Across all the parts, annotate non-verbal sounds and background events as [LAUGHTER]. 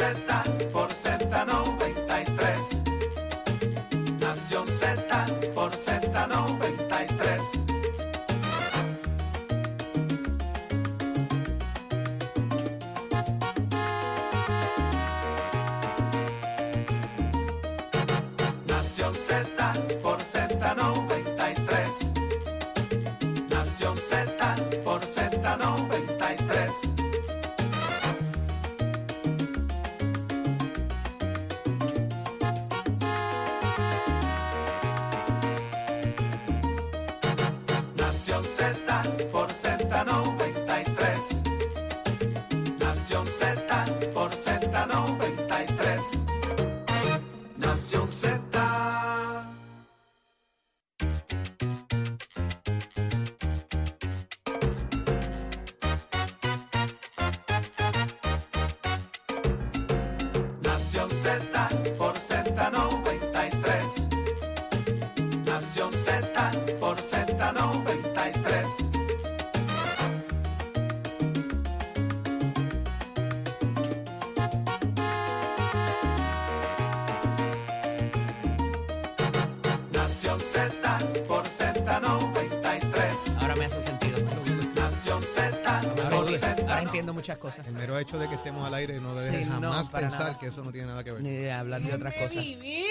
Z Nación Z. Nación pensar nada. que eso no tiene nada que ver. Ni de hablar de otras cosas. Vivir.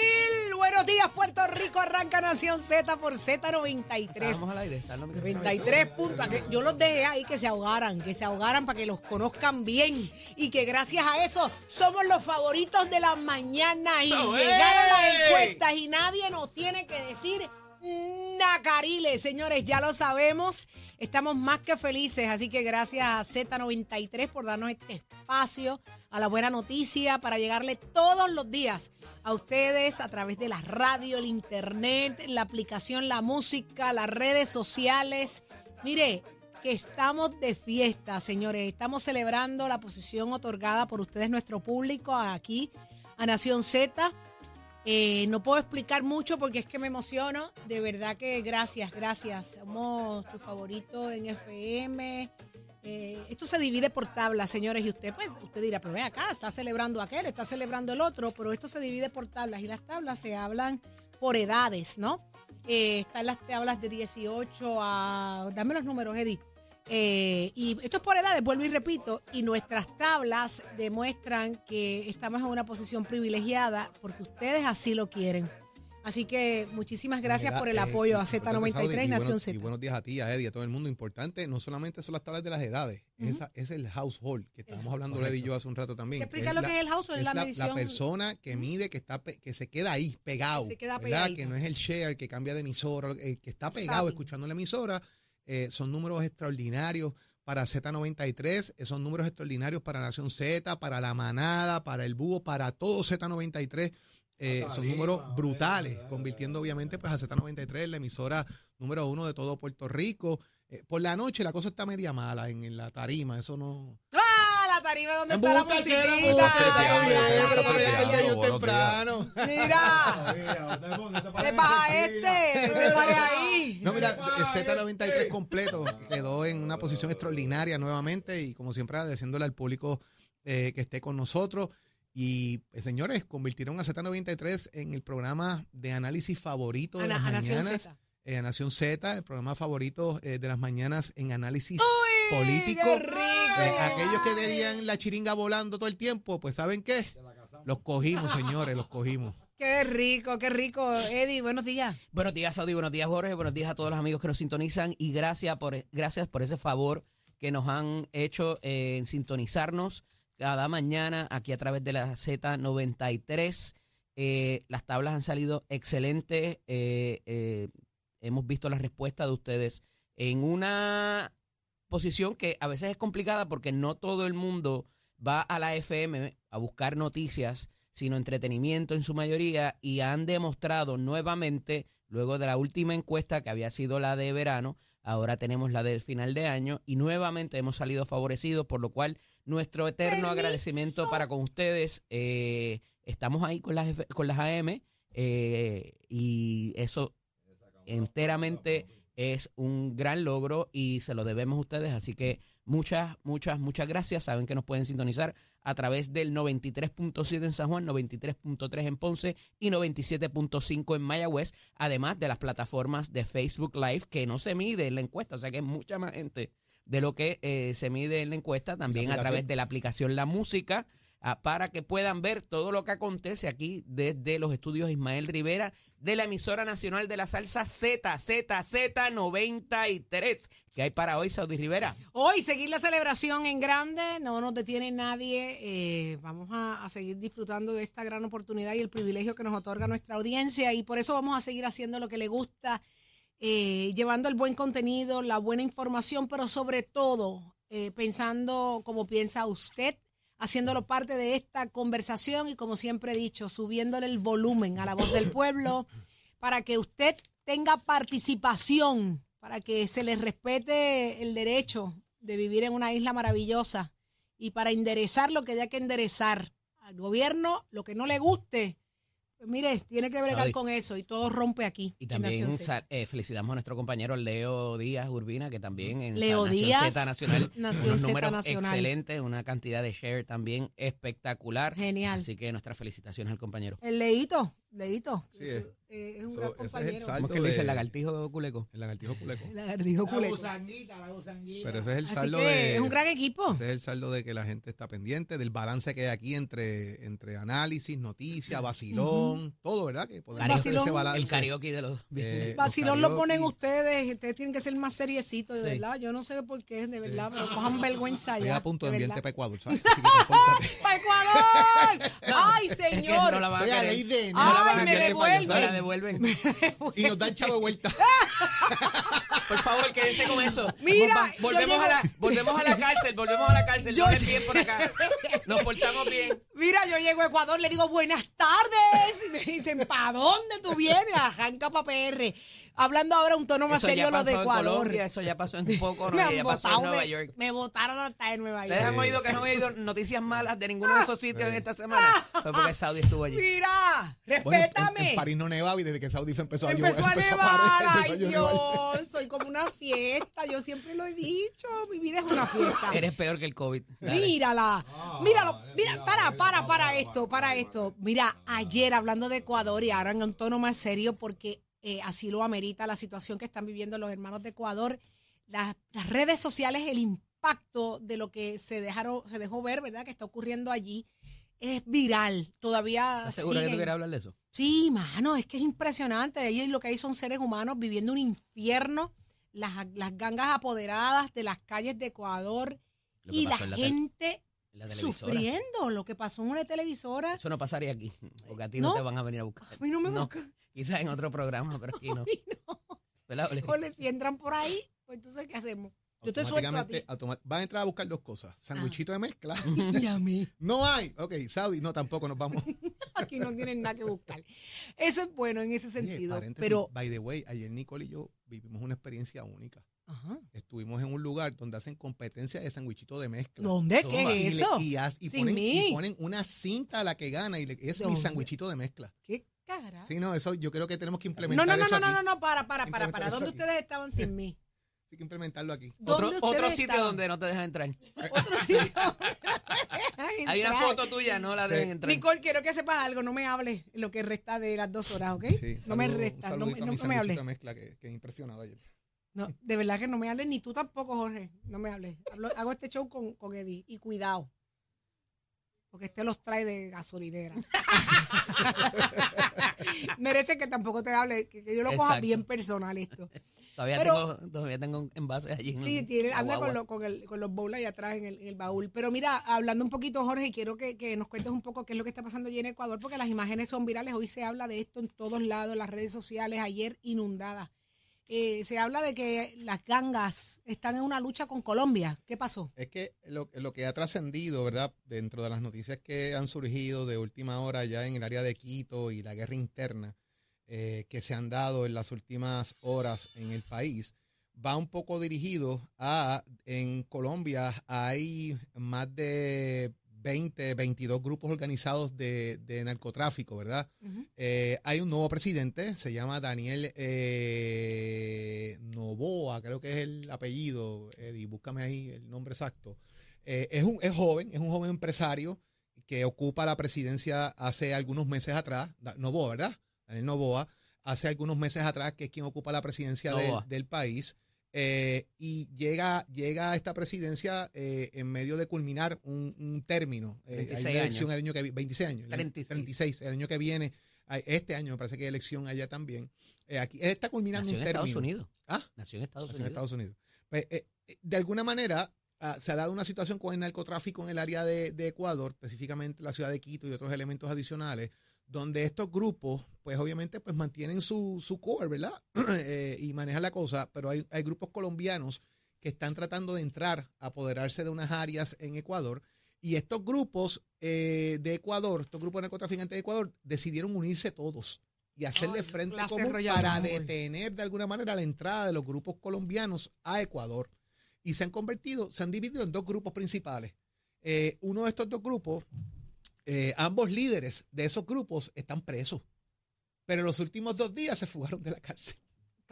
Buenos días, Puerto Rico. Arranca Nación Z por Z93. Estábamos al aire. micrófonos 93 puntos. Que Yo los dejé ahí que se ahogaran, que se ahogaran para que los conozcan bien y que gracias a eso somos los favoritos de las mañanas y ¡So, llegaron las encuestas y nadie nos tiene que decir Nacariles, señores, ya lo sabemos. Estamos más que felices, así que gracias a Z93 por darnos este espacio a la buena noticia para llegarle todos los días a ustedes a través de la radio, el internet, la aplicación, la música, las redes sociales. Mire, que estamos de fiesta, señores. Estamos celebrando la posición otorgada por ustedes, nuestro público, aquí a Nación Z. Eh, no puedo explicar mucho porque es que me emociono. De verdad que gracias, gracias. Somos tu favorito en FM. Eh, esto se divide por tablas, señores, y usted, pues, usted dirá, pero ven acá, está celebrando aquel, está celebrando el otro, pero esto se divide por tablas y las tablas se hablan por edades, ¿no? Eh, están las tablas de 18 a... Dame los números, Eddie. Eh, y esto es por edades, vuelvo y repito, y nuestras tablas demuestran que estamos en una posición privilegiada porque ustedes así lo quieren. Así que muchísimas gracias por el eh, apoyo a importante, Saudi, Z93 y y Nación Z. Y buenos días a ti, a Eddie, a todo el mundo. Importante, no solamente son las tablas de las edades, esa, es el household, que estábamos hablando Eddie y yo hace un rato también. Explica lo la- que es el household, es la la, medición. persona que mide, que está que se queda ahí, pegado. se queda. Que no es el share, que cambia de emisora, el que está pegado escuchando la emisora. Eh, son números extraordinarios para Z93, eh, son números extraordinarios para Nación Z, para La Manada, para El Búho, para todo Z93. Eh, son números brutales, convirtiendo obviamente pues a Z93 en la emisora número uno de todo Puerto Rico. Eh, por la noche la cosa está media mala en, en la tarima, eso no... ¡Ah! La tarima donde está la musiquita. temprano. Mira, te baja este, te pare ahí. No, mira, el Z93 completo quedó en una posición extraordinaria nuevamente y como siempre agradeciéndole al público eh, que esté con nosotros. Y eh, señores, convirtieron a Z93 en el programa de análisis favorito de las a Nación mañanas. Z. eh, a Nación Z, el programa favorito eh, de las mañanas en análisis ¡Qué político. rico! Eh, aquellos que tenían la chiringa volando todo el tiempo, pues ¿saben qué? Los cogimos, señores, los cogimos. Qué rico, qué rico. Eddie, buenos días. Buenos días, Saudi. Buenos días, Jorge. Buenos días a todos los amigos que nos sintonizan. Y gracias por, gracias por ese favor que nos han hecho eh, en sintonizarnos cada mañana aquí a través de la Z93. Eh, las tablas han salido excelentes. eh, eh, hemos visto la respuesta de ustedes en una posición que a veces es complicada porque no todo el mundo va a la FM a buscar noticias, sino entretenimiento en su mayoría y han demostrado nuevamente, luego de la última encuesta que había sido la de verano, ahora tenemos la del final de año y nuevamente hemos salido favorecidos, por lo cual nuestro eterno Permiso. agradecimiento para con ustedes. eh, estamos ahí con las, con las AM eh, y eso enteramente es un gran logro y se lo debemos a ustedes. Así que muchas, muchas, muchas gracias. Saben que nos pueden sintonizar a través del 93.7 en San Juan, 93.3 en Ponce y 97.5 en Mayagüez, además de las plataformas de Facebook Live que no se mide en la encuesta, o sea que es mucha más gente de lo que eh, se mide en la encuesta, también a través de la aplicación La Música, ah, para que puedan ver todo lo que acontece aquí desde los estudios Ismael Rivera de la emisora nacional de la salsa Z, Z, Z 93, que hay para hoy, Saudi Rivera. Hoy seguir la celebración en grande, no nos detiene nadie. eh, vamos a, a seguir disfrutando de esta gran oportunidad y el privilegio que nos otorga nuestra audiencia y por eso vamos a seguir haciendo lo que le gusta, eh, llevando el buen contenido, la buena información, pero sobre todo eh, pensando como piensa usted, haciéndolo parte de esta conversación y como siempre he dicho, subiéndole el volumen a la voz del pueblo para que usted tenga participación, para que se le respete el derecho de vivir en una isla maravillosa y para enderezar lo que haya que enderezar al gobierno, lo que no le guste. Mire, tiene que bregar con eso y todo rompe aquí. Y en también Nación Z. sa- eh, felicitamos a nuestro compañero Leo Díaz Urbina, que también en Leo Nación Díaz, Z Nacional, [LAUGHS] Nación unos Z números Nacional. excelentes, una cantidad de share también espectacular. Genial. Así que nuestras felicitaciones al compañero. El Leito, Leito. Sí, es. Eh, es un Eso- gran ese es el compañero. saldo. ¿Cómo es que le dice de- el lagartijo culeco? El lagartijo culeco. [LAUGHS] Lagartijo La culeco. gusanguita, la gusanguita. Pero ese es el Así saldo que de. es un gran equipo. Ese es el saldo de que la gente está pendiente, del balance que hay aquí entre, entre análisis, noticias, vacilón, todo, ¿verdad? Que podemos Cariño. hacer ese balance. El karaoke de los... Eh, los Vacilón lo ponen ustedes, ustedes tienen que ser más seriecitos, de Sí. verdad. Yo no sé por qué, de verdad, pero cojan vergüenza Estoy ya. a punto de de enviarte para Ecuador, [LAUGHS] ¿sabes? Así que compórtate. ¡Pa' Ecuador! [LAUGHS] ¡Ay, Es que señor! no la van a la Ay, me querer. [LAUGHS] devuelven. Y nos dan chavo de vuelta. [LAUGHS] Por favor, quédense con eso. Mira, volvemos, llego- a la, volvemos a la cárcel, volvemos a la cárcel. Yo- no les bien por acá. Nos portamos bien. Mira, yo llego a Ecuador, le digo buenas tardes. Y me dicen, ¿para dónde tú vienes? Arranca para PR. Hablando ahora un tono más Eso serio lo de en Ecuador. Colombia, eso ya pasó en un poco, no, [LAUGHS] me han ya pasó en Nueva de- York. Me votaron hasta en Nueva ¿Ustedes York. han oído que no he oído noticias malas de ninguno de esos sitios en esta semana? Fue porque Saudi estuvo allí. Mira, Bueno, respétame. en, en París no nevaba y desde que Saudi fue empezó a Empezó a [LAUGHS] empezó nevar, parar, empezó a ay nevar. Dios, soy como una fiesta, yo siempre lo he dicho, mi vida es una fiesta. Eres peor que el COVID. Dale. Mírala, míralo, mira, para, para, para esto, para esto. Mira, ayer hablando de Ecuador y ahora en un tono más serio porque eh, así lo amerita la situación que están viviendo los hermanos de Ecuador, las, las redes sociales, el impacto de lo que se dejaron, se dejó ver, ¿verdad? Que está ocurriendo allí es viral. Todavía ¿Estás segura que tú quieres hablar de eso? Sí, mano, es que es impresionante. Ahí lo que hay son seres humanos viviendo un infierno, las, las gangas apoderadas de las calles de Ecuador y la la gente en la sufriendo lo que pasó en una televisora. Eso no pasaría aquí, porque a ti no, ¿No? te van a venir a buscar. A mí no me buscan. Quizás en otro programa, pero aquí [LAUGHS] no. ¿Verdad, Ole? Ole, si entran por ahí, pues entonces, ¿qué hacemos? Yo te suelto a ti. Van a entrar a buscar dos cosas. Sandwichito de mezcla. [LAUGHS] Y a mí. [LAUGHS] no hay. Ok, Saudi, no, tampoco nos vamos. [LAUGHS] Aquí no tienen nada que buscar. Eso es bueno en ese sentido. pero, by the way, ayer Nicole y yo vivimos una experiencia única. ajá. Estuvimos en un lugar donde hacen competencia de sandwichito de mezcla. ¿dónde? Toma. ¿Qué le- es eso? y, haz- y Sin ponen, mí. y ponen una cinta a la que gana y le- es mi sandwichito de mezcla. ¿Qué cara? Sí, no, eso yo creo que tenemos que No, implementar no, no, eso no, no, aquí. no, no, para, para, para, para. ¿Dónde ustedes estaban sin mí? Hay que implementarlo aquí. Otro, ¿Dónde otro ustedes sitio estaban? donde no te dejan entrar. [LAUGHS] Otro sitio. Hay una foto tuya, no la Sí. dejen entrar. Nicole, quiero que sepas algo, no me hables lo que resta de las dos horas, ¿ok? Sí, no me resta, no, no mi me hables. mezcla que, que impresionado ayer. No, de verdad que no me hables, ni tú tampoco, Jorge, no me hables. Hablo- hago este show con, con Eddie, y cuidado, porque este los trae de gasolinera. [LAUGHS] Merece que tampoco te hable, que, que yo lo coja Exacto. bien personal esto. [LAUGHS] Todavía, Pero- tengo, todavía tengo envases allí. en Sí, el- tiene, anda con, lo- con, el, con los bowls ahí atrás en el, en el baúl. Pero mira, hablando un poquito, Jorge, quiero que, que nos cuentes un poco qué es lo que está pasando allí en Ecuador, porque las imágenes son virales. Hoy se habla de esto en todos lados, las redes sociales, ayer inundadas. Eh, se habla de que las gangas están en una lucha con Colombia. ¿Qué pasó? Es que lo, lo que ha trascendido, ¿verdad? Dentro de las noticias que han surgido de última hora ya en el área de Quito y la guerra interna eh, que se han dado en las últimas horas en el país, va un poco dirigido a, en Colombia hay más de 20, 22 grupos organizados de, de narcotráfico, ¿verdad? Eh, hay un nuevo presidente, se llama Daniel eh, Novoa, creo que es el apellido, Eddie, búscame ahí el nombre exacto. Eh, es, un, es joven, es un joven empresario que ocupa la presidencia hace algunos meses atrás, Novoa, ¿verdad? Daniel Novoa, hace algunos meses atrás, que es quien ocupa la presidencia del país. Eh, y llega, llega a esta presidencia eh, en medio de culminar un, un término. Eh, hay 26 una elección años. el año que vi- 26 años. el año- 36. 36, el año que viene. hay- Este año me parece que hay elección allá también. Eh, aquí él está culminando Nació en un término. Estados Unidos. Ah, Nació en Estados en Unidos. Estados Unidos. Pues, eh, eh, de alguna manera ah, se ha dado una situación con el narcotráfico en el área de, de Ecuador, específicamente la ciudad de Quito y otros elementos adicionales, donde estos grupos, pues obviamente, pues mantienen su, su core, ¿verdad? [CLEARS THROAT] Eh, y manejan la cosa, pero hay, hay grupos colombianos que están tratando de entrar a apoderarse de unas áreas en Ecuador. Y estos grupos eh, de Ecuador, estos grupos de narcotraficantes de Ecuador, decidieron unirse todos y hacerle Ay, frente común para detener de alguna manera la entrada de los grupos colombianos a Ecuador. Y se han convertido, se han dividido en dos grupos principales. Eh, uno de estos dos grupos, eh, ambos líderes de esos grupos están presos. Pero en los últimos dos días se fugaron de la cárcel.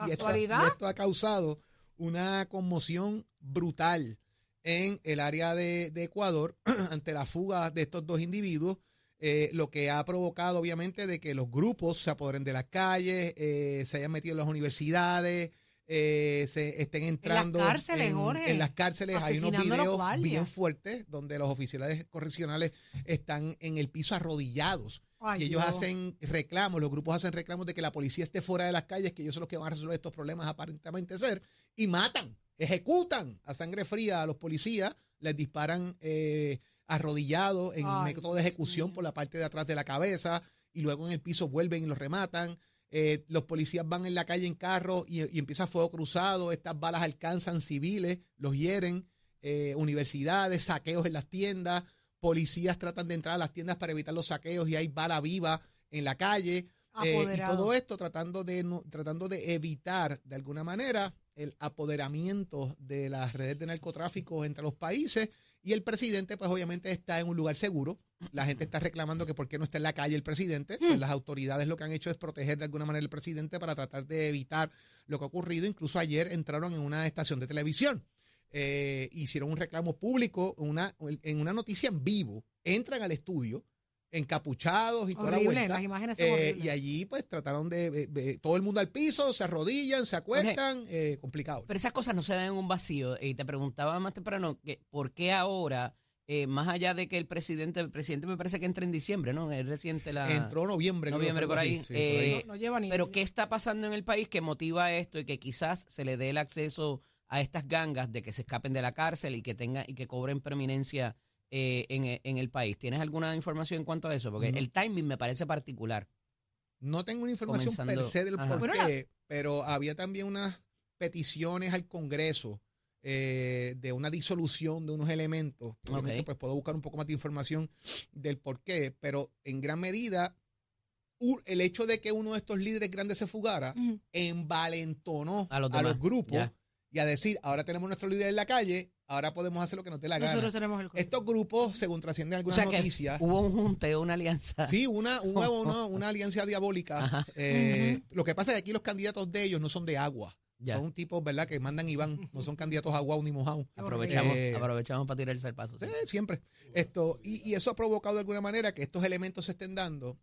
Y esto, ¿Casualidad? y esto ha causado una conmoción brutal en el área de, de Ecuador [CLEARS THROAT] ante la fuga de estos dos individuos, eh, lo que ha provocado obviamente de que los grupos se apoderen de las calles, eh, se hayan metido en las universidades, eh, se estén entrando cárceles, en, Jorge. en las cárceles. Hay unos videos bien fuertes donde los oficiales correccionales están en el piso arrodillados Ay, y ellos Dios. hacen reclamos, los grupos hacen reclamos de que la policía esté fuera de las calles, que ellos son los que van a resolver estos problemas aparentemente ser, y matan, ejecutan a sangre fría a los policías, les disparan eh, arrodillados en Ay, método de ejecución por la parte de atrás de la cabeza, y luego en el piso vuelven y los rematan. Eh, los policías van en la calle en carro y, y empieza fuego cruzado, estas balas alcanzan civiles, los hieren, eh, universidades, saqueos en las tiendas, policías tratan de entrar a las tiendas para evitar los saqueos y hay bala viva en la calle. eh, y todo esto tratando de, no- tratando de evitar de alguna manera el apoderamiento de las redes de narcotráfico entre los países. Y el presidente, pues obviamente está en un lugar seguro. La gente está reclamando que por qué no está en la calle el presidente. Pues las autoridades lo que han hecho es proteger de alguna manera al presidente para tratar de evitar lo que ha ocurrido. Incluso ayer entraron en una estación de televisión. Eh, hicieron un reclamo público, una, en una noticia en vivo. Entran al estudio encapuchados y toda la Horrible, vuelta. las imágenes son Eh, y allí pues trataron de, todo el mundo al piso, se arrodillan, se acuestan, eh, complicado. Pero esas cosas no se dan en un vacío. Y te preguntaba más temprano que por qué ahora, eh, más allá de que el presidente, el presidente me parece que entra en diciembre, ¿no? Es reciente la. Entró noviembre, noviembre por ahí. sí, Eh, no, no lleva ni Pero ¿qué está pasando en el país que motiva esto y que quizás se le dé el acceso a estas gangas de que se escapen de la cárcel y que tengan y que cobren preeminencia eh, en, en el país? ¿Tienes alguna información en cuanto a eso? Porque No. el timing me parece particular. No tengo una información Comenzando- per se del Ajá. por Bueno, qué, pero había también unas peticiones al Congreso eh, de una disolución de unos elementos. Obviamente, pues puedo buscar un poco más de información del por qué, pero en gran medida el hecho de que uno de estos líderes grandes se fugara Ujú. envalentonó A los a los demás, grupos ya. y a decir, ahora tenemos nuestro líder en la calle, ahora podemos hacer lo que nos dé la gana. Nosotros tenemos el Estos grupos, según trascienden O algunas que noticias, hubo un junte, una alianza. Sí, una, una, [LAUGHS] una, una alianza diabólica. Eh, Lo que pasa es que aquí los candidatos de ellos no son de agua. Ya. Son tipos, ¿verdad?, que mandan y van. No son candidatos a agua ni mojados. [LAUGHS] Aprovechamos, Eh, aprovechamos para tirarse al paso. sí. Sí, siempre. Esto, y, y eso ha provocado de alguna manera que estos elementos se estén dando.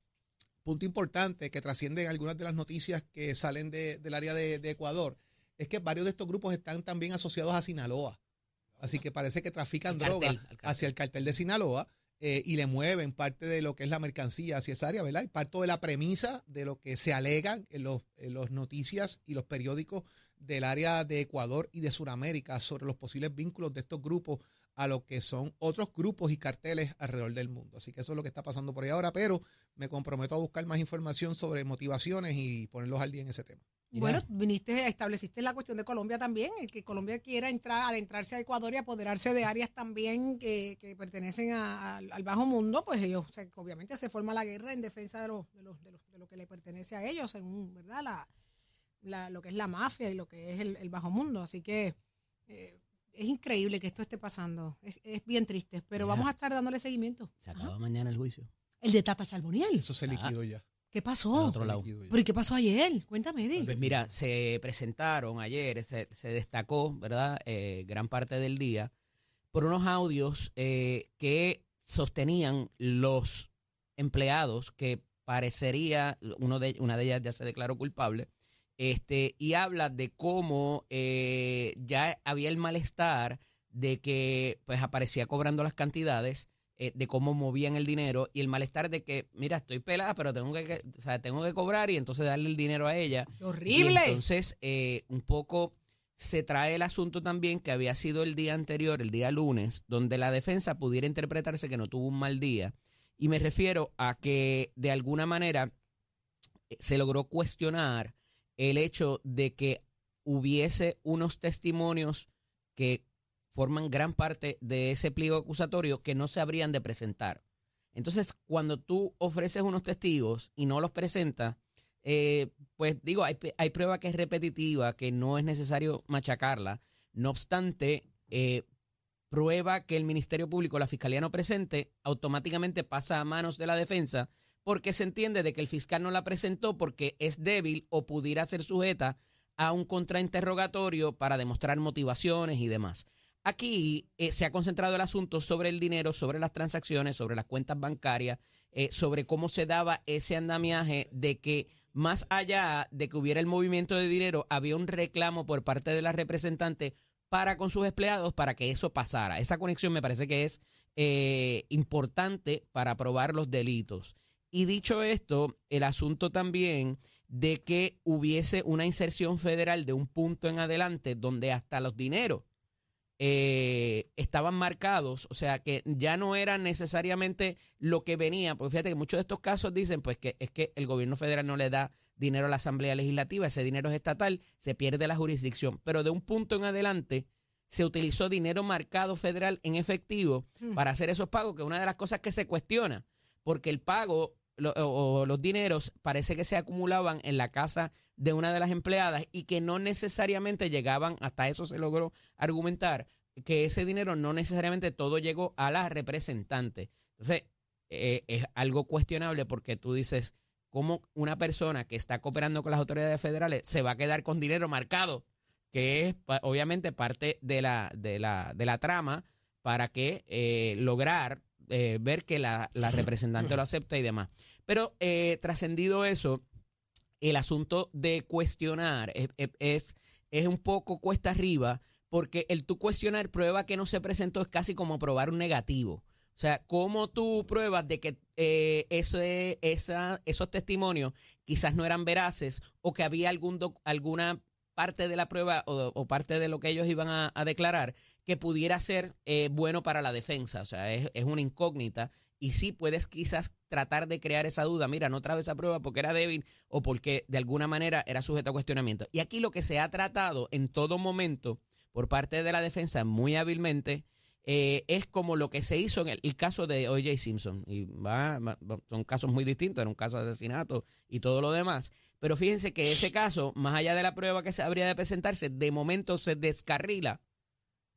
Punto importante que trascienden algunas de las noticias que salen de- del área de, de Ecuador, es que varios de estos grupos están también asociados a Sinaloa. Así que parece que trafican droga hacia el cartel de Sinaloa eh, y le mueven parte de lo que es la mercancía hacia esa área, ¿verdad? Y parto de la premisa de lo que se alega en los, en los noticias y los periódicos del área de Ecuador y de Sudamérica sobre los posibles vínculos de estos grupos a lo que son otros grupos y carteles alrededor del mundo. Así que eso es lo que está pasando por ahí ahora, pero me comprometo a buscar más información sobre motivaciones y ponerlos al día en ese tema. Bueno, viniste, estableciste la cuestión de Colombia también, el que Colombia quiera entrar, adentrarse a Ecuador y apoderarse de áreas también que, que pertenecen a- al- al bajo mundo, pues ellos, o sea, obviamente se forma la guerra en defensa de, los, de, los, de, los- de lo que le pertenece a ellos, según, ¿verdad? La, la- lo que es la mafia y lo que es el, el bajo mundo. Así que eh, es increíble que esto esté pasando. Es, es bien triste, pero Mira. vamos a estar dándole seguimiento. Se acaba mañana el juicio. El de Tata Charboniel. Eso se liquidó ya. ¿Qué Al pasó? otro lado. Liquidó ya. ¿Pero y qué pasó ayer? Cuéntame, Eddie. Pues mira, se presentaron ayer, se, se destacó, ¿verdad? Eh, gran parte del día por unos audios eh, que sostenían los empleados que parecería, uno de, una de ellas ya se declaró culpable, este, y habla de cómo eh, ya había el malestar de que pues aparecía cobrando las cantidades, eh, de cómo movían el dinero y el malestar de que, mira, estoy pelada, pero tengo que, o sea, tengo que cobrar y entonces darle el dinero a ella. ¡Qué horrible! Y entonces, eh, un poco se trae el asunto también que había sido el día anterior, el día lunes, donde la defensa pudiera interpretarse que no tuvo un mal día. Y me refiero a que de alguna manera eh, se logró cuestionar el hecho de que hubiese unos testimonios que forman gran parte de ese pliego acusatorio que no se habrían de presentar. Entonces, cuando tú ofreces unos testigos y no los presentas, eh, pues digo, hay, hay prueba que es repetitiva, que no es necesario machacarla. No obstante, eh, prueba que el Ministerio Público, la Fiscalía no presente, automáticamente pasa a manos de la defensa porque se entiende de que el fiscal no la presentó porque es débil o pudiera ser sujeta a un contrainterrogatorio para demostrar motivaciones y demás. Aquí eh, se ha concentrado el asunto sobre el dinero, sobre las transacciones, sobre las cuentas bancarias, eh, sobre cómo se daba ese andamiaje de que más allá de que hubiera el movimiento de dinero, había un reclamo por parte de la representante para con sus empleados para que eso pasara. Esa conexión me parece que es eh, importante para probar los delitos. Y dicho esto, el asunto también de que hubiese una inserción federal de un punto en adelante donde hasta los dineros eh, estaban marcados, o sea que ya no era necesariamente lo que venía, porque fíjate que muchos de estos casos dicen pues que es que el gobierno federal no le da dinero a la Asamblea Legislativa, ese dinero es estatal, se pierde la jurisdicción, pero de un punto en adelante se utilizó dinero marcado federal en efectivo para hacer esos pagos, que es una de las cosas que se cuestiona, porque el pago los dineros parece que se acumulaban en la casa de una de las empleadas y que no necesariamente llegaban, hasta eso se logró argumentar, que ese dinero no necesariamente todo llegó a la representante. Entonces, eh, es algo cuestionable porque tú dices, ¿cómo una persona que está cooperando con las autoridades federales se va a quedar con dinero marcado? Que es obviamente parte de la, de la, de la trama para que eh, lograr eh, ver que la, la representante lo acepta y demás. Pero eh, trascendido eso, el asunto de cuestionar es, es- es, un poco cuesta arriba, porque el tú cuestionar prueba que no se presentó es casi como probar un negativo. O sea, ¿cómo tú pruebas de que eh, ese- esa, esos testimonios quizás no eran veraces o que había algún doc- alguna parte de la prueba o, parte de lo que ellos iban a, declarar que pudiera ser eh, bueno para la defensa? O sea, es, una incógnita y sí puedes quizás tratar de crear esa duda. Mira, no trajo esa prueba porque era débil o porque de alguna manera era sujeto a cuestionamiento. Y aquí lo que se ha tratado en todo momento por parte de la defensa muy hábilmente eh, es como lo que se hizo en el, caso de O.J. Simpson. Y va- son casos muy distintos, era un caso de asesinato y todo lo demás. Pero fíjense que ese caso, más allá de la prueba que se habría de presentarse, de momento se descarrila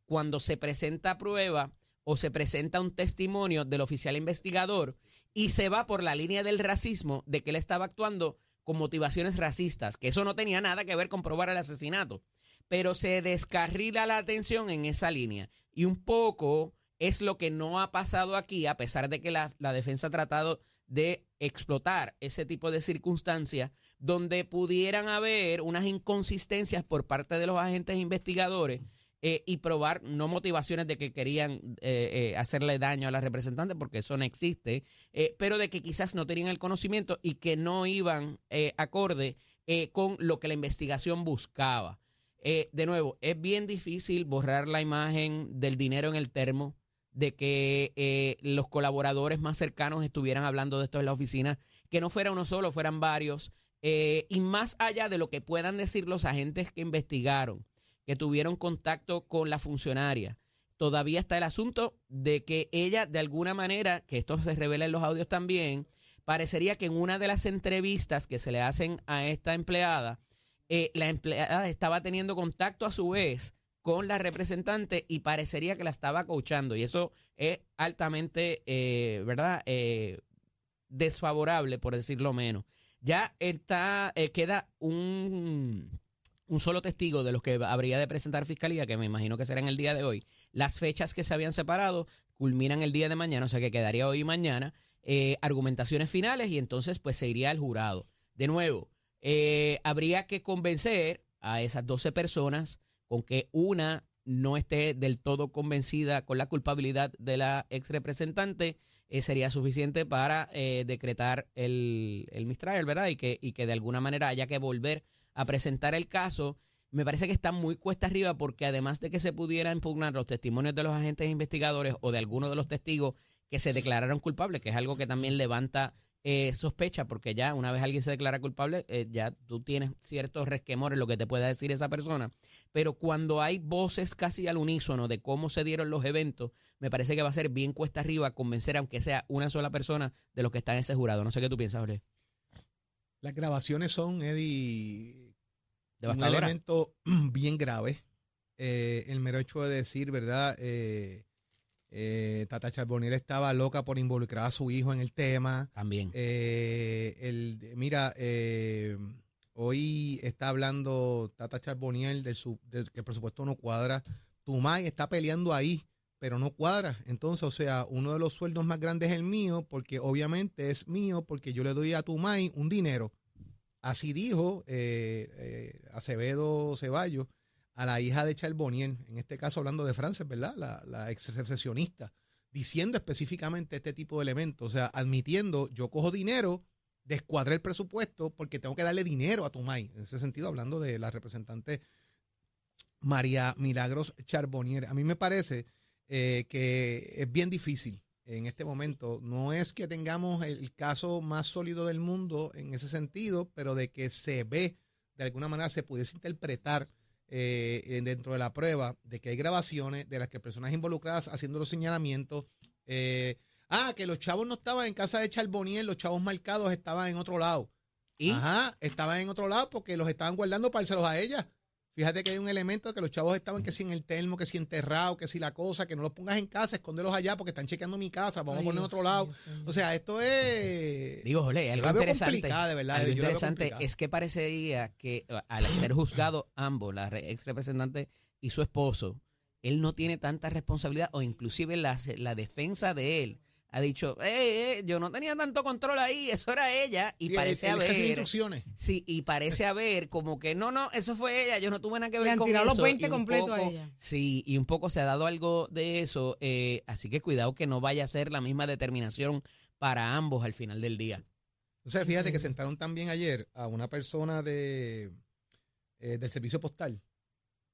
cuando se presenta prueba o se presenta un testimonio del oficial investigador y se va por la línea del racismo de que él estaba actuando con motivaciones racistas, que eso no tenía nada que ver con probar el asesinato, pero se descarrila la atención en esa línea. Y un poco es lo que no ha pasado aquí, a pesar de que la, la defensa ha tratado de explotar ese tipo de circunstancias donde pudieran haber unas inconsistencias por parte de los agentes investigadores eh, y probar no motivaciones de que querían eh, eh, hacerle daño a la representante, porque eso no existe, pero de que quizás no tenían el conocimiento y que no iban acorde con lo que la investigación buscaba. Eh, de nuevo, es bien difícil borrar la imagen del dinero en el termo, de que eh, los colaboradores más cercanos estuvieran hablando de esto en la oficina, que no fuera uno solo, fueran varios, eh, y más allá de lo que puedan decir los agentes que investigaron, que tuvieron contacto con la funcionaria. Todavía está el asunto de que ella, de alguna manera, que esto se revela en los audios también, parecería que en una de las entrevistas que se le hacen a esta empleada, eh, la empleada estaba teniendo contacto a su vez con la representante y parecería que la estaba coachando. Y eso es altamente, eh, ¿verdad? Eh, desfavorable, por decirlo menos. Ya está, queda un, un solo testigo de los que habría de presentar fiscalía, que me imagino que será en el día de hoy. Las fechas que se habían separado culminan el día de mañana, o sea que quedaría hoy y mañana. argumentaciones finales y entonces pues se iría al jurado. De nuevo, eh, habría que convencer a esas 12 personas con que una no esté del todo convencida con la culpabilidad de la ex representante, eh, sería suficiente para eh, decretar el, el mistrial, ¿verdad? Y que, y que de alguna manera haya que volver a presentar el caso. Me parece que está muy cuesta arriba porque además de que se pudiera impugnar los testimonios de los agentes investigadores o de algunos de los testigos que se declararon culpables, que es algo que también levanta eh, sospecha, porque ya una vez alguien se declara culpable, eh, ya tú tienes ciertos resquemores lo que te pueda decir esa persona. Pero cuando hay voces casi al unísono de cómo se dieron los eventos, me parece que va a ser bien cuesta arriba convencer, aunque sea una sola persona, de los que están en ese jurado. No sé qué tú piensas, Jorge. Las grabaciones son, Eddie, un elemento [CLEARS THROAT] bien grave. Eh, el mero hecho de decir, ¿verdad? Eh, eh, Tata Charbonnier estaba loca por involucrar a su hijo en el tema. También. Eh, el, mira, eh, hoy está hablando Tata Charbonnier del, sub- del que el presupuesto no cuadra. Tumay está peleando ahí, pero no cuadra. Entonces, o sea, uno de los sueldos más grandes es el mío, porque obviamente es mío, porque yo le doy a Tumay un dinero. Así dijo eh, Acevedo Ceballos a la hija de Charbonnier, en este caso hablando de Frances, ¿verdad? La, la diciendo específicamente este tipo de elementos, o sea, admitiendo, yo cojo dinero, descuadré el presupuesto porque tengo que darle dinero a Tumay. En ese sentido, hablando de la representante María Milagros Charbonnier. A mí me parece eh, que es bien difícil en este momento. No es que tengamos el caso más sólido del mundo en ese sentido, pero de que se ve, de alguna manera se pudiese interpretar eh, en- dentro de la prueba de que hay grabaciones de las que personas involucradas haciendo los señalamientos. eh, ah, que los chavos no estaban en casa de Charbonnier, los chavos marcados estaban en otro lado. Y Ajá, estaban en otro lado porque los estaban guardando para dárselos a ella. Fíjate que hay un elemento que los chavos estaban que si en el termo, que si enterrado, que si la cosa, que no los pongas en casa, escóndelos allá porque están chequeando mi casa, vamos a poner en otro lado. O sea, esto es... Digo, Jole, algo interesante. de verdad, algo interesante es que parecería que uh, al ser juzgado ambos, la re- ex representante y su esposo, él no tiene tanta responsabilidad o inclusive la, la defensa de él ha dicho, eh, eh, yo no tenía tanto control ahí, eso era ella y parece haber instrucciones. Sí, y parece haber como que no, no, eso fue ella, yo no tuve nada que Le ver han con tirado los eso. 20 y un completos a ella. Sí, y un poco se ha dado algo de eso, eh, así que cuidado que no vaya a ser la misma determinación para ambos al final del día. Entonces, fíjate que sentaron también ayer a una persona de, eh, del servicio postal,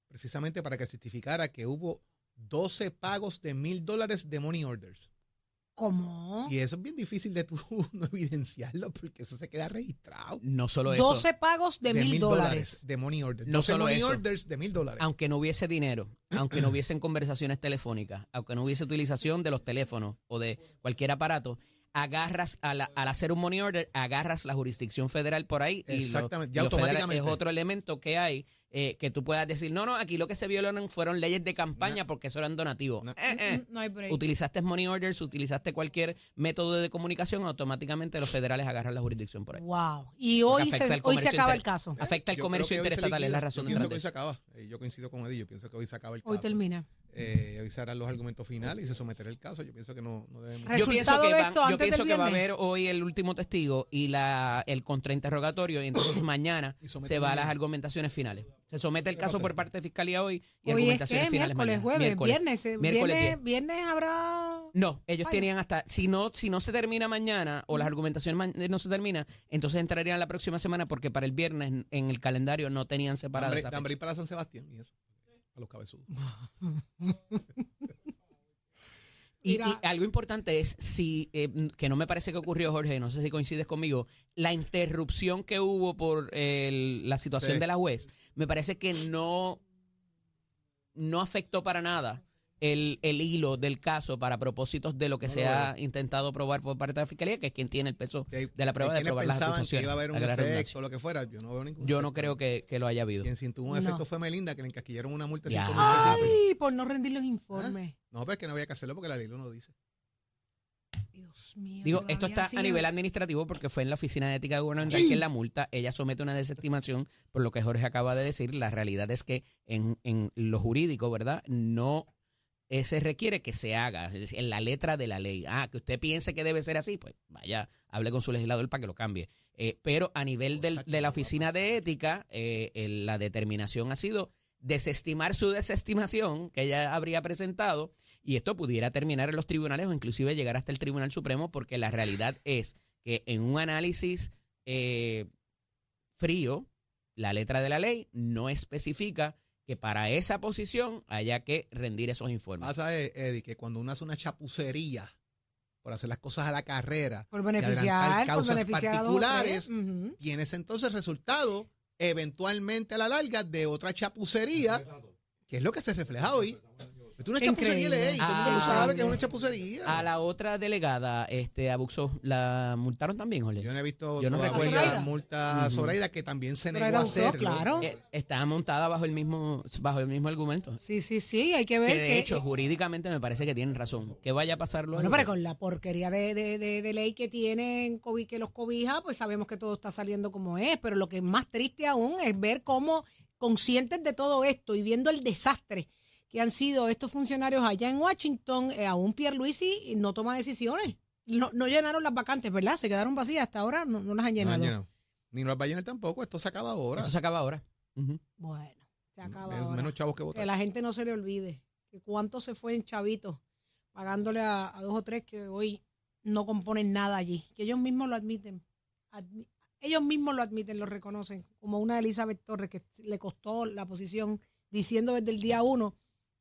precisamente para que certificara que hubo 12 pagos de mil dólares de money orders. ¿Cómo? Y eso es bien difícil de tú [LAUGHS] no evidenciarlo porque eso se queda registrado. No solo eso. 12 pagos de, mil dólares. de money orders. No 12 solo money eso. orders de mil dólares. aunque no hubiese dinero, aunque no hubiesen conversaciones telefónicas, aunque no hubiese utilización de los teléfonos o de cualquier aparato, agarras a la- al hacer un money order, agarras la jurisdicción federal por ahí Exactamente, y lo automáticamente. es otro elemento que hay eh, que tú puedas decir, no, no, aquí lo que se violaron fueron leyes de campaña porque eso eran donativos. No. Eh, eh. No hay break. Utilizaste money orders, utilizaste cualquier método de comunicación, automáticamente los federales agarran la jurisdicción por ahí. Wow. Y hoy se, hoy se acaba inter- el caso. Afecta el Yo comercio hoy interestatal, es la razón Yo pienso que hoy se acaba. Yo coincido con Eddie. Yo pienso que hoy se acaba el Hoy caso. termina. Eh, harán los argumentos finales y se someterá el caso. Yo pienso que no, no debemos. Yo pienso que, esto yo pienso del que va a viernes. haber hoy el último testigo y la el contrainterrogatorio y entonces [COUGHS] mañana Y se va a las argumentaciones finales. Se somete el ¿Qué va caso por parte de Fiscalía hoy y Hoy es argumentaciones que finales miércoles, mañana. jueves, Miércoles. viernes. eh, Miércoles viernes, viernes habrá. No, ellos Vaya. tenían hasta, si no, si no se termina mañana o las argumentaciones ma- no se terminan, entonces entrarían la próxima semana porque para el viernes en, el calendario no tenían fecha. Dambre para San Sebastián y eso. A los cabezudos. Y, algo importante es, si eh, que no me parece que ocurrió, Jorge, no sé si coincides conmigo, la interrupción que hubo por el- la situación Sí. de la juez, me parece que no, no afectó para nada el, el hilo del caso para propósitos de lo que No se lo ha intentado probar por parte de la Fiscalía, que es quien tiene el peso Que de la prueba de probar las pensaban que acusaciones. iba a haber un efecto o lo que fuera. Yo no veo ningún Yo no creo que, que lo haya habido. Quien tuvo un No. efecto fue Melinda, que le encasquillaron una multa de Ya. 5 mil pesitos. Ay, por no rendir los informes. No, pero es que no había que hacerlo porque la ley lo no dice. Dios mío. Digo, esto está a nivel administrativo porque fue en la Oficina de Ética Gubernamental que en la multa ella somete una desestimación por lo que Jorge acaba de decir. La realidad es que en, en lo jurídico, ¿verdad? No eh, se requiere que se haga, es decir, en la letra de la ley. Ah, que usted piense que debe ser así, pues vaya, hable con su legislador para que lo cambie. Eh, pero a nivel de la Oficina de Ética, eh, la determinación ha sido desestimar su desestimación que ella habría presentado y esto pudiera terminar en los tribunales o inclusive llegar hasta el Tribunal Supremo porque la realidad es que en un análisis frío, la letra de la ley no especifica que para esa posición haya que rendir esos informes. Pasa, eh, Eddie, que cuando uno hace una chapucería por hacer las cosas a la carrera, Por y beneficiar, por causas beneficiar tres. particulares, tienes entonces resultado eventualmente a la larga de otra chapucería, que es lo que se refleja hoy. Es una chapucería Increíble. ley, todo el mundo lo Ah. sabe que es una chapucería. A la otra delegada, este, abusó, ¿la multaron también, Jorge? Yo no he visto Yo no todavía recuerdo. la multa a. Zoraida que también se negó Zoraida a usó, hacerlo. claro. Eh, está montada bajo el mismo bajo el mismo argumento. Sí, sí, sí, hay que ver Que de que- hecho, jurídicamente me parece que tienen razón. Que vaya a pasar luego. Bueno, pero con la porquería de, de- de- de ley que tienen COVID, que los cobija, pues sabemos que todo está saliendo como es. Pero lo que es más triste aún es ver cómo, conscientes de todo esto y viendo el desastre que han sido estos funcionarios allá en Washington, eh, aún Pierluisi no toma decisiones. No, no llenaron las vacantes, ¿verdad? Se quedaron vacías hasta ahora, no, no las han No, llenado. no. Ni los va a llenar tampoco, esto se acaba ahora. Esto se acaba ahora. Bueno, se acaba Es ahora. menos chavos que Que votar. la gente no se le olvide que cuánto se fue en chavitos pagándole a, a dos o tres que hoy no componen nada allí, que ellos mismos lo admiten. Admi- ellos mismos lo admiten, lo reconocen, como una Elizabeth Torres que le costó la posición diciendo desde el día uno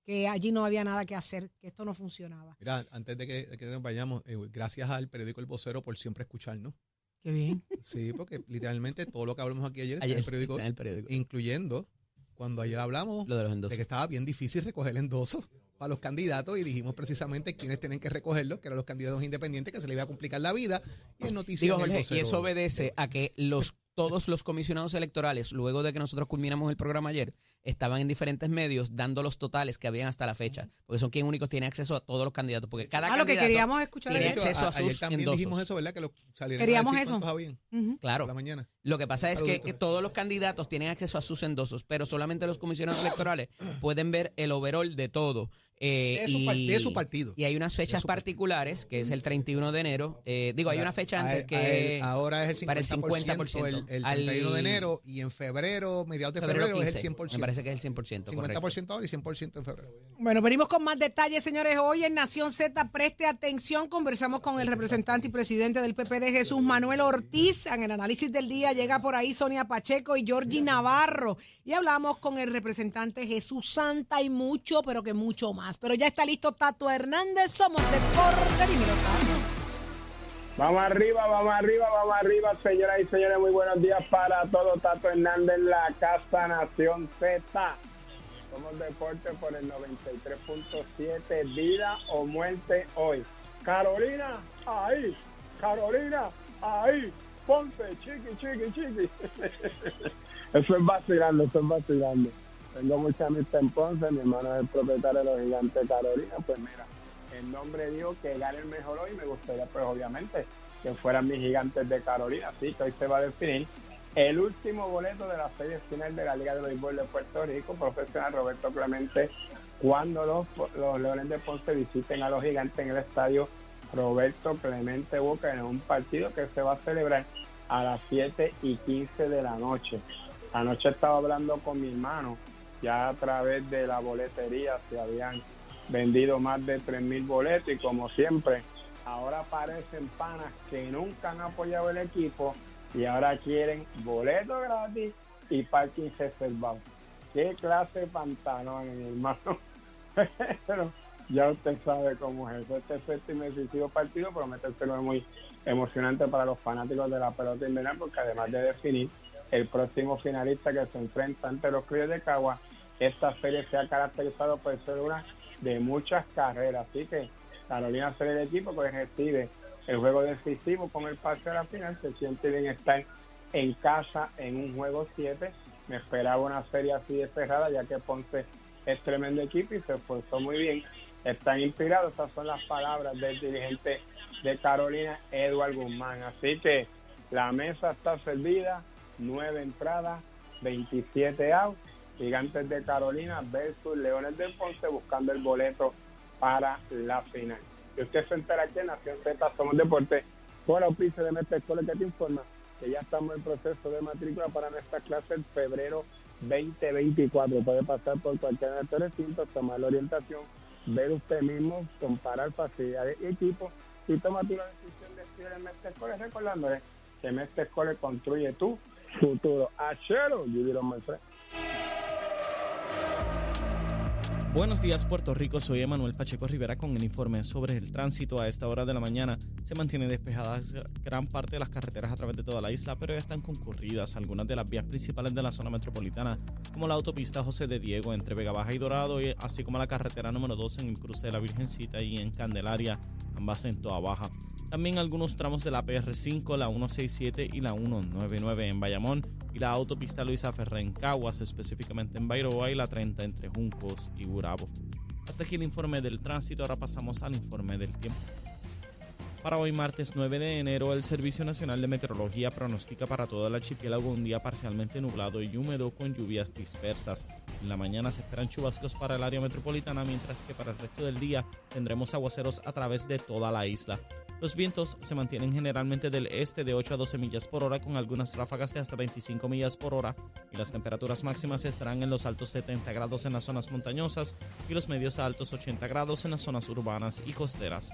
que allí no había nada que hacer, que esto no funcionaba. Mira, antes de que, de que nos vayamos, eh, gracias al periódico El Vocero por siempre escucharnos. Qué bien. Sí, porque literalmente todo lo que hablamos aquí ayer está en el periódico, está en el periódico. incluyendo cuando ayer hablamos Lo de los de endosos. que estaba bien difícil recoger endosos para los candidatos y dijimos precisamente quiénes tienen que recogerlos, que eran los candidatos independientes, que se les iba a complicar la vida. Y en noticias Digo, el Jorge, y eso obedece a que los todos los comisionados electorales, luego de que nosotros culminamos el programa ayer, estaban en diferentes medios dando los totales que habían hasta la fecha, porque son quienes únicos tienen acceso a todos los candidatos, porque cada Ah, lo que candidato queríamos escuchar tiene acceso a ayer sus también endosos. dijimos eso, ¿verdad? Que lo salieron Queríamos a decir eso. habían. Claro. por la mañana. Lo que pasa es que, todos los candidatos tienen acceso a sus endosos, pero solamente los comisionados electorales [COUGHS] pueden ver el overall de todo. Eh, De su y, de su partido. Y hay unas fechas particulares, que es el 31 de enero. Eh, digo, hay una fecha A- antes a que... él- ahora es el 50%, para el 50%, el, el al- 31 de enero y en febrero, mediados de febrero, es el 15, 100%. Parece que es el 100%. correcto. 50% ahora y 100% en febrero. Bueno, venimos con más detalles, señores. Hoy en Nación Z, preste atención. Conversamos con el representante y presidente del PPD, Jesús Manuel Ortiz. En el análisis del día llega por ahí Sonia Pacheco y Georgie Navarro. Y hablamos con el representante Jesús Santa y mucho, pero que mucho más. Pero ya está listo Tato Hernández. Somos Deporte. Tato. Vamos arriba, vamos arriba, vamos arriba, señoras y señores. Muy buenos días para todos. Tato Hernández, la Casa Nación Z. Somos deporte por el 93.7. Vida o muerte hoy. Carolina, ahí. Carolina, ahí. Ponte, chiqui, chiqui, chiqui. [LAUGHS] Eso es vacilando, eso es vacilando. Tengo mucha amistad en Ponce. Mi hermano es el propietario de los gigantes Carolina. Pues mira, el nombre dijo que gane el mejor hoy. Me gustaría, pues obviamente, que fueran mis gigantes de Carolina. Así que hoy se va a definir el último boleto de la serie final de la Liga de Béisbol de Puerto Rico, profesional Roberto Clemente, cuando los, los Leones de Ponce visiten a los gigantes en el estadio Roberto Clemente Boca en un partido que se va a celebrar a las 7 y 15 de la noche. Anoche estaba hablando con mi hermano, ya a través de la boletería se habían vendido más de 3.000 boletos y como siempre, ahora aparecen panas que nunca han apoyado el equipo y ahora quieren boletos gratis y parking reservado. ¿Qué clase de pantalones, mi hermano? [LAUGHS] Pero ya usted sabe cómo es eso. Este séptimo y decisivo partido promete ser muy emocionante para los fanáticos de la pelota invernal porque además de definir el próximo finalista que se enfrenta ante los Críos de Cagua, esta serie se ha caracterizado por ser una de muchas carreras. Así que Carolina será el equipo que recibe el juego decisivo con el pase a la final. Se siente bien estar en casa en un juego 7. Me esperaba una serie así de cerrada, ya que Ponce es tremendo equipo y se esforzó muy bien. Están inspirados, estas son las palabras del dirigente de Carolina, Eduardo Guzmán. Así que la mesa está servida, nueve entradas, 27 outs. Gigantes de Carolina versus Leones del Ponce buscando el boleto para la final. Y usted se entera aquí en Nación Z Somos Deporte por auspicio de Mestre Escuela que te informa que ya estamos en proceso de matrícula para nuestra clase en febrero 2024. Puede pasar por cualquier de nuestros recintos, tomar la orientación, ver usted mismo, comparar facilidades y equipos y toma tu la decisión de estudiar en Mestre Escuela, recordándole que Mestre Escuela construye tu futuro. Achero, you did Buenos días Puerto Rico, soy Emanuel Pacheco Rivera con el informe sobre el tránsito a esta hora de la mañana. Se mantiene despejada gran parte de las carreteras a través de toda la isla, pero ya están concurridas algunas de las vías principales de la zona metropolitana, como la autopista José de Diego entre Vega Baja y Dorado, así como la carretera número 2 en el cruce de la Virgencita y en Candelaria, ambas en Toa Baja. También algunos tramos de la PR5, la 167 y la 199 en Bayamón y la autopista Luisa Ferré en Caguas, específicamente en Bairoa y la 30 entre Juncos y Gurabo. Hasta aquí el informe del tránsito, ahora pasamos al informe del tiempo. Para hoy martes 9 de enero, el Servicio Nacional de Meteorología pronostica para todo el archipiélago un día parcialmente nublado y húmedo con lluvias dispersas. En la mañana se esperan chubascos para el área metropolitana, mientras que para el resto del día tendremos aguaceros a través de toda la isla. Los vientos se mantienen generalmente del este de 8 a 12 millas por hora con algunas ráfagas de hasta 25 millas por hora y las temperaturas máximas estarán en los altos 70 grados en las zonas montañosas y los medios a altos 80 grados en las zonas urbanas y costeras.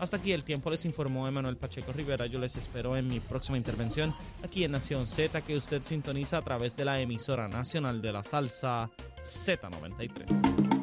Hasta aquí el tiempo les informó Emanuel Pacheco Rivera. Yo les espero en mi próxima intervención aquí en Nación Z que usted sintoniza a través de la emisora nacional de la salsa Z93.